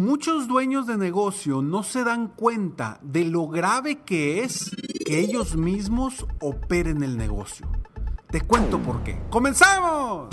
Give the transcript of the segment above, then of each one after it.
Muchos dueños de negocio no se dan cuenta de lo grave que es que ellos mismos operen el negocio. Te cuento por qué. ¡Comenzamos!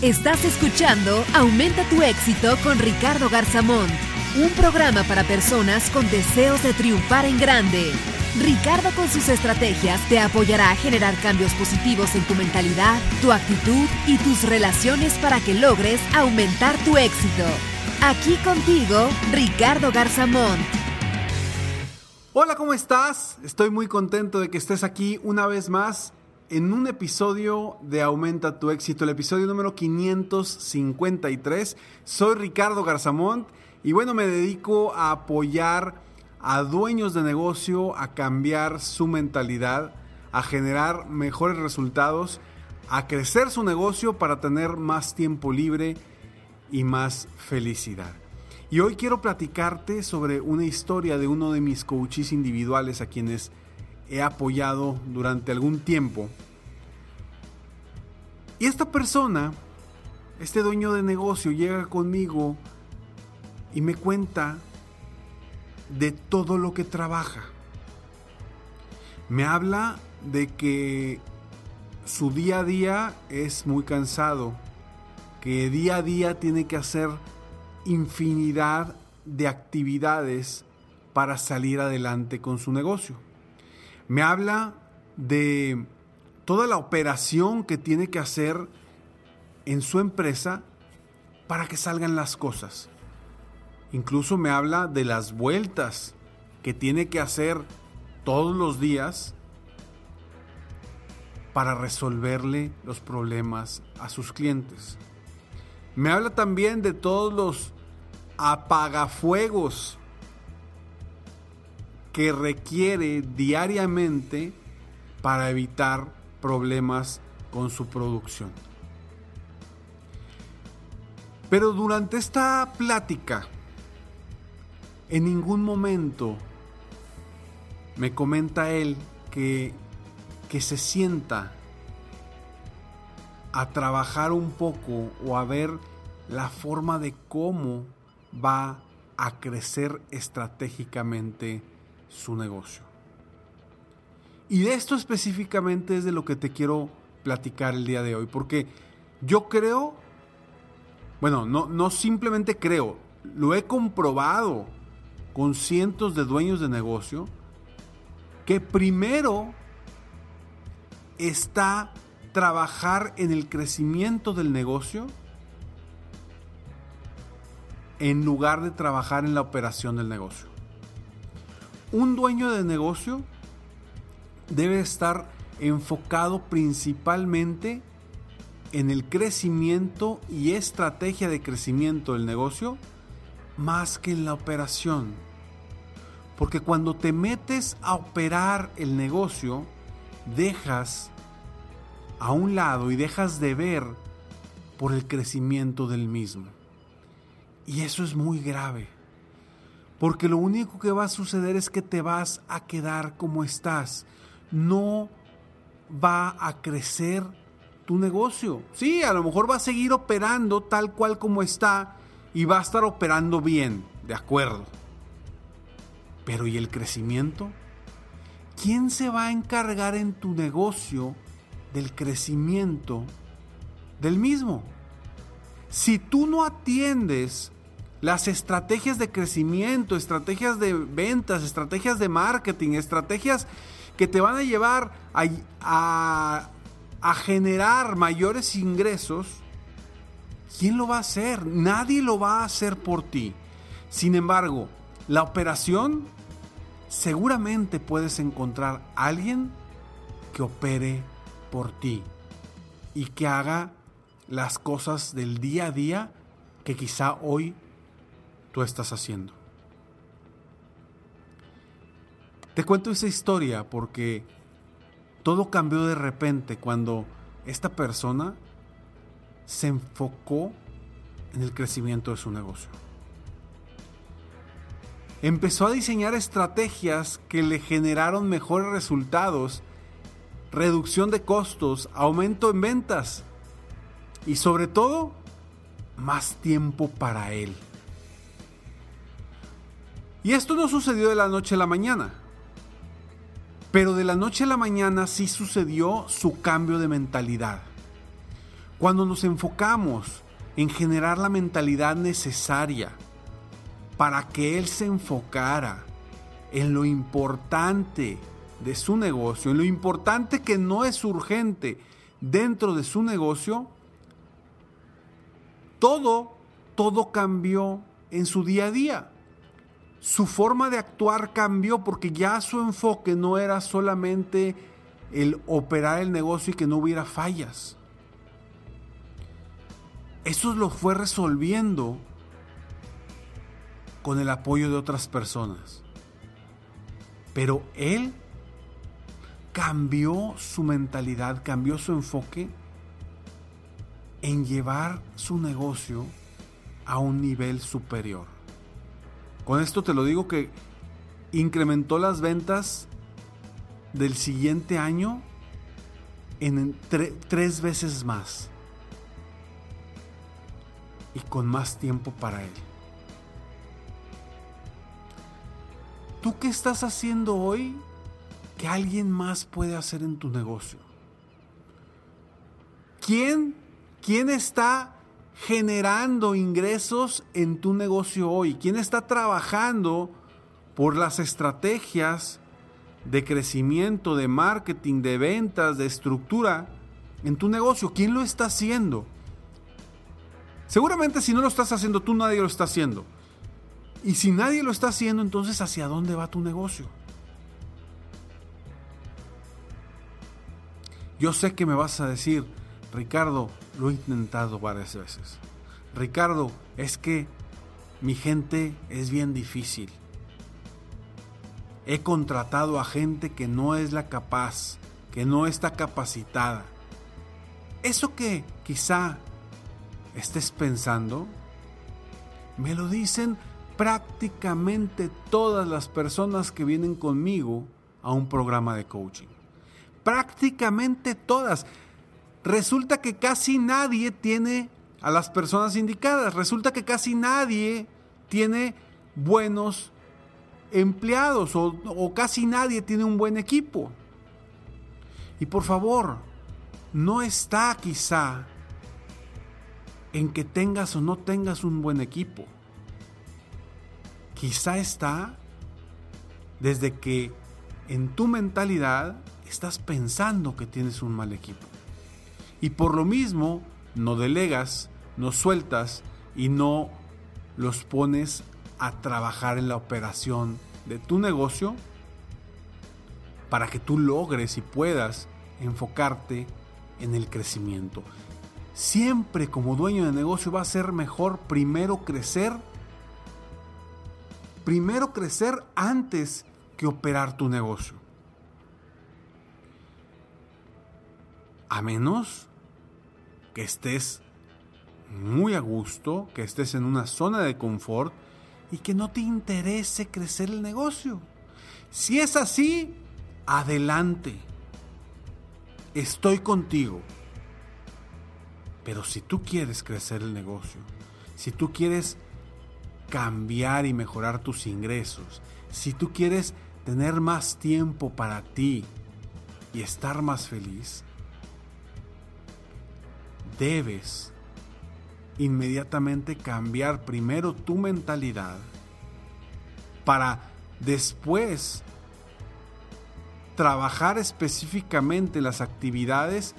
Estás escuchando Aumenta tu éxito con Ricardo Garzamón, un programa para personas con deseos de triunfar en grande. Ricardo con sus estrategias te apoyará a generar cambios positivos en tu mentalidad, tu actitud y tus relaciones para que logres aumentar tu éxito. Aquí contigo, Ricardo Garzamón. Hola, ¿cómo estás? Estoy muy contento de que estés aquí una vez más en un episodio de Aumenta tu éxito, el episodio número 553. Soy Ricardo Garzamont y bueno, me dedico a apoyar a dueños de negocio a cambiar su mentalidad, a generar mejores resultados, a crecer su negocio para tener más tiempo libre y más felicidad. Y hoy quiero platicarte sobre una historia de uno de mis coaches individuales a quienes he apoyado durante algún tiempo. Y esta persona, este dueño de negocio, llega conmigo y me cuenta de todo lo que trabaja. Me habla de que su día a día es muy cansado, que día a día tiene que hacer infinidad de actividades para salir adelante con su negocio. Me habla de toda la operación que tiene que hacer en su empresa para que salgan las cosas. Incluso me habla de las vueltas que tiene que hacer todos los días para resolverle los problemas a sus clientes. Me habla también de todos los apagafuegos que requiere diariamente para evitar problemas con su producción. Pero durante esta plática, en ningún momento me comenta él que, que se sienta a trabajar un poco o a ver la forma de cómo va a crecer estratégicamente su negocio. Y de esto específicamente es de lo que te quiero platicar el día de hoy, porque yo creo, bueno, no, no simplemente creo, lo he comprobado con cientos de dueños de negocio que primero está trabajar en el crecimiento del negocio en lugar de trabajar en la operación del negocio. Un dueño de negocio debe estar enfocado principalmente en el crecimiento y estrategia de crecimiento del negocio más que en la operación. Porque cuando te metes a operar el negocio, dejas a un lado y dejas de ver por el crecimiento del mismo. Y eso es muy grave. Porque lo único que va a suceder es que te vas a quedar como estás. No va a crecer tu negocio. Sí, a lo mejor va a seguir operando tal cual como está y va a estar operando bien, de acuerdo. Pero ¿y el crecimiento? ¿Quién se va a encargar en tu negocio del crecimiento del mismo? Si tú no atiendes las estrategias de crecimiento, estrategias de ventas, estrategias de marketing, estrategias que te van a llevar a, a, generar mayores ingresos, ¿quién lo va a hacer? Nadie lo va a hacer por ti. Sin embargo, la operación, seguramente puedes encontrar a alguien que opere por ti y que haga las cosas del día a día que quizá hoy tú estás haciendo. Te cuento esa historia porque todo cambió de repente cuando esta persona se enfocó en el crecimiento de su negocio. Empezó a diseñar estrategias que le generaron mejores resultados, reducción de costos, aumento en ventas y sobre todo más tiempo para él. Y esto no sucedió de la noche a la mañana. Pero de la noche a la mañana sí sucedió su cambio de mentalidad. Cuando nos enfocamos en generar la mentalidad necesaria para que él se enfocara en lo importante de su negocio, en lo importante que no es urgente dentro de su negocio, todo, todo cambió en su día a día su forma de actuar cambió porque ya su enfoque no era solamente el operar el negocio y que no hubiera fallas. Eso lo fue resolviendo con el apoyo de otras personas. Pero él cambió su mentalidad, cambió su enfoque en llevar su negocio a un nivel superior. Con esto te lo digo que incrementó las ventas del siguiente año en tres veces más y con más tiempo para él. ¿Tú qué estás haciendo hoy que alguien más puede hacer en tu negocio? ¿Quién, quién está generando ingresos en tu negocio hoy? ¿Quién está trabajando por las estrategias de crecimiento, de marketing, de ventas, de estructura en tu negocio? ¿Quién lo está haciendo? Seguramente si no lo estás haciendo tú, nadie lo está haciendo. Y si nadie lo está haciendo, entonces ¿hacia dónde va tu negocio? Yo sé que me vas a decir, Ricardo, lo he intentado varias veces. Ricardo, es que mi gente es bien difícil. He contratado a gente que no es la capaz, que no está capacitada. Eso que quizá estés pensando, me lo dicen prácticamente todas las personas que vienen conmigo a un programa de coaching. Prácticamente todas resulta que casi nadie tiene a las personas indicadas, resulta que casi nadie tiene buenos empleados o, casi nadie tiene un buen equipo. Y por favor, no está quizá en que tengas o no tengas un buen equipo. Quizá está desde que en tu mentalidad estás pensando que tienes un mal equipo. Y por lo mismo, no delegas, no sueltas y no los pones a trabajar en la operación de tu negocio para que tú logres y puedas enfocarte en el crecimiento. Siempre como dueño de negocio va a ser mejor primero crecer, primero crecer antes que operar tu negocio. A menos que estés muy a gusto, que estés en una zona de confort y que no te interese crecer el negocio. Si es así, adelante. Estoy contigo. Pero si tú quieres crecer el negocio, si tú quieres cambiar y mejorar tus ingresos, si tú quieres tener más tiempo para ti y estar más feliz, debes inmediatamente cambiar primero tu mentalidad para después trabajar específicamente las actividades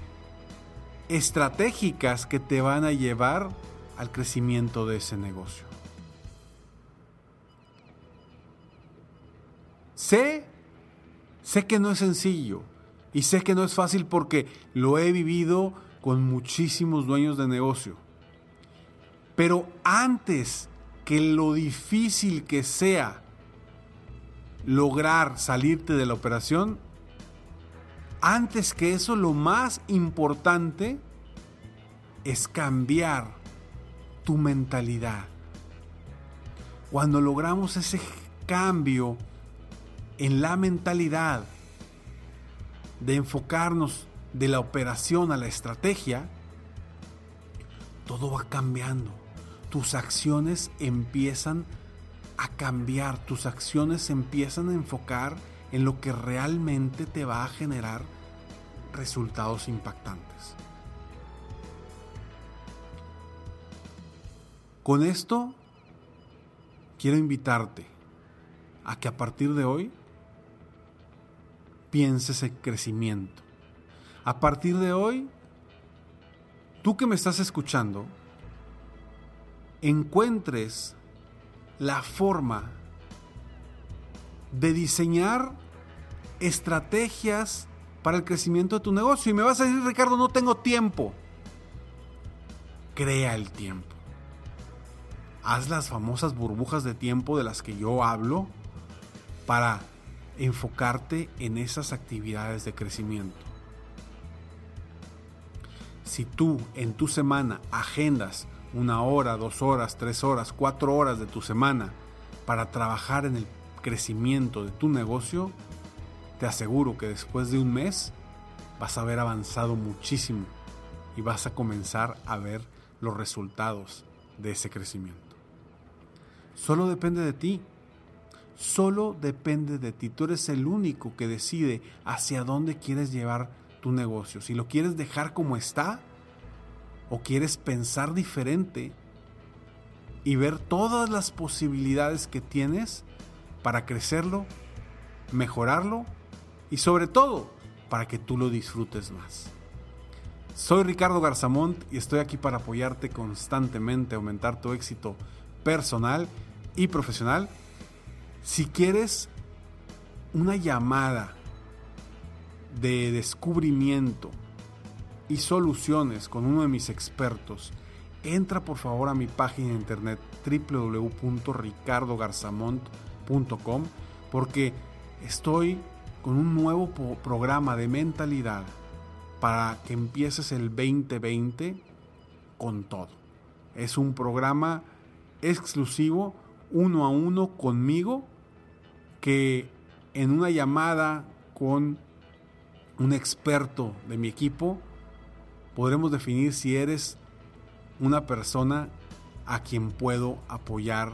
estratégicas que te van a llevar al crecimiento de ese negocio. Sé, sé que no es sencillo y sé que no es fácil porque lo he vivido con muchísimos dueños de negocio. Pero antes que lo difícil que sea lograr salirte de la operación, antes que eso lo más importante es cambiar tu mentalidad. Cuando logramos ese cambio en la mentalidad de enfocarnos de la operación a la estrategia, todo va cambiando. Tus acciones empiezan a cambiar, tus acciones empiezan a enfocar en lo que realmente te va a generar resultados impactantes. Con esto, quiero invitarte a que a partir de hoy pienses en crecimiento. A partir de hoy, tú que me estás escuchando, encuentres la forma de diseñar estrategias para el crecimiento de tu negocio. Y me vas a decir, Ricardo, no tengo tiempo. Crea el tiempo. Haz las famosas burbujas de tiempo de las que yo hablo para enfocarte en esas actividades de crecimiento. Si tú en tu semana agendas una hora, dos horas, tres horas, cuatro horas de tu semana para trabajar en el crecimiento de tu negocio, te aseguro que después de un mes vas a haber avanzado muchísimo y vas a comenzar a ver los resultados de ese crecimiento. Solo depende de ti. Solo depende de ti. Tú eres el único que decide hacia dónde quieres llevar tu negocio. Si lo quieres dejar como está o quieres pensar diferente y ver todas las posibilidades que tienes para crecerlo, mejorarlo y sobre todo para que tú lo disfrutes más. Soy Ricardo Garzamont y estoy aquí para apoyarte constantemente, aumentar tu éxito personal y profesional. Si quieres una llamada de descubrimiento y soluciones con uno de mis expertos, entra por favor a mi página de internet www.ricardogarzamont.com porque estoy con un nuevo programa de mentalidad para que empieces el 2020 con todo. Es un programa exclusivo, uno a uno conmigo, que en una llamada con un experto de mi equipo podremos definir si eres una persona a quien puedo apoyar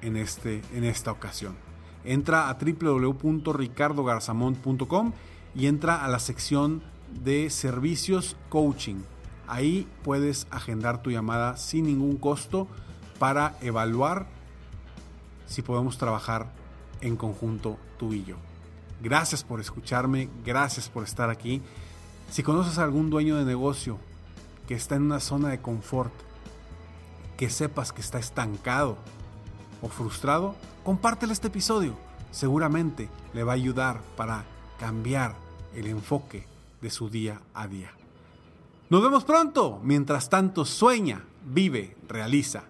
en, este, en esta ocasión. Entra a www.ricardogarzamont.com y entra a la sección de servicios coaching. Ahí puedes agendar tu llamada sin ningún costo para evaluar si podemos trabajar en conjunto tú y yo. Gracias por escucharme, gracias por estar aquí. Si conoces a algún dueño de negocio que está en una zona de confort, que sepas que está estancado o frustrado, compártele este episodio. Seguramente le va a ayudar para cambiar el enfoque de su día a día. Nos vemos pronto. Mientras tanto, sueña, vive, realiza.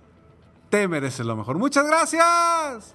Te mereces lo mejor. Muchas gracias.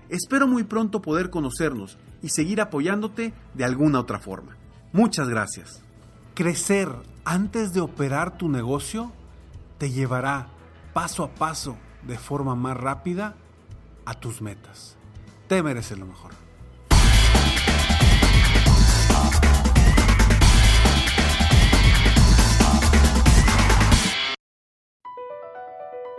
Espero muy pronto poder conocernos y seguir apoyándote de alguna otra forma. Muchas gracias. Crecer antes de operar tu negocio te llevará paso a paso de forma más rápida a tus metas. Te mereces lo mejor.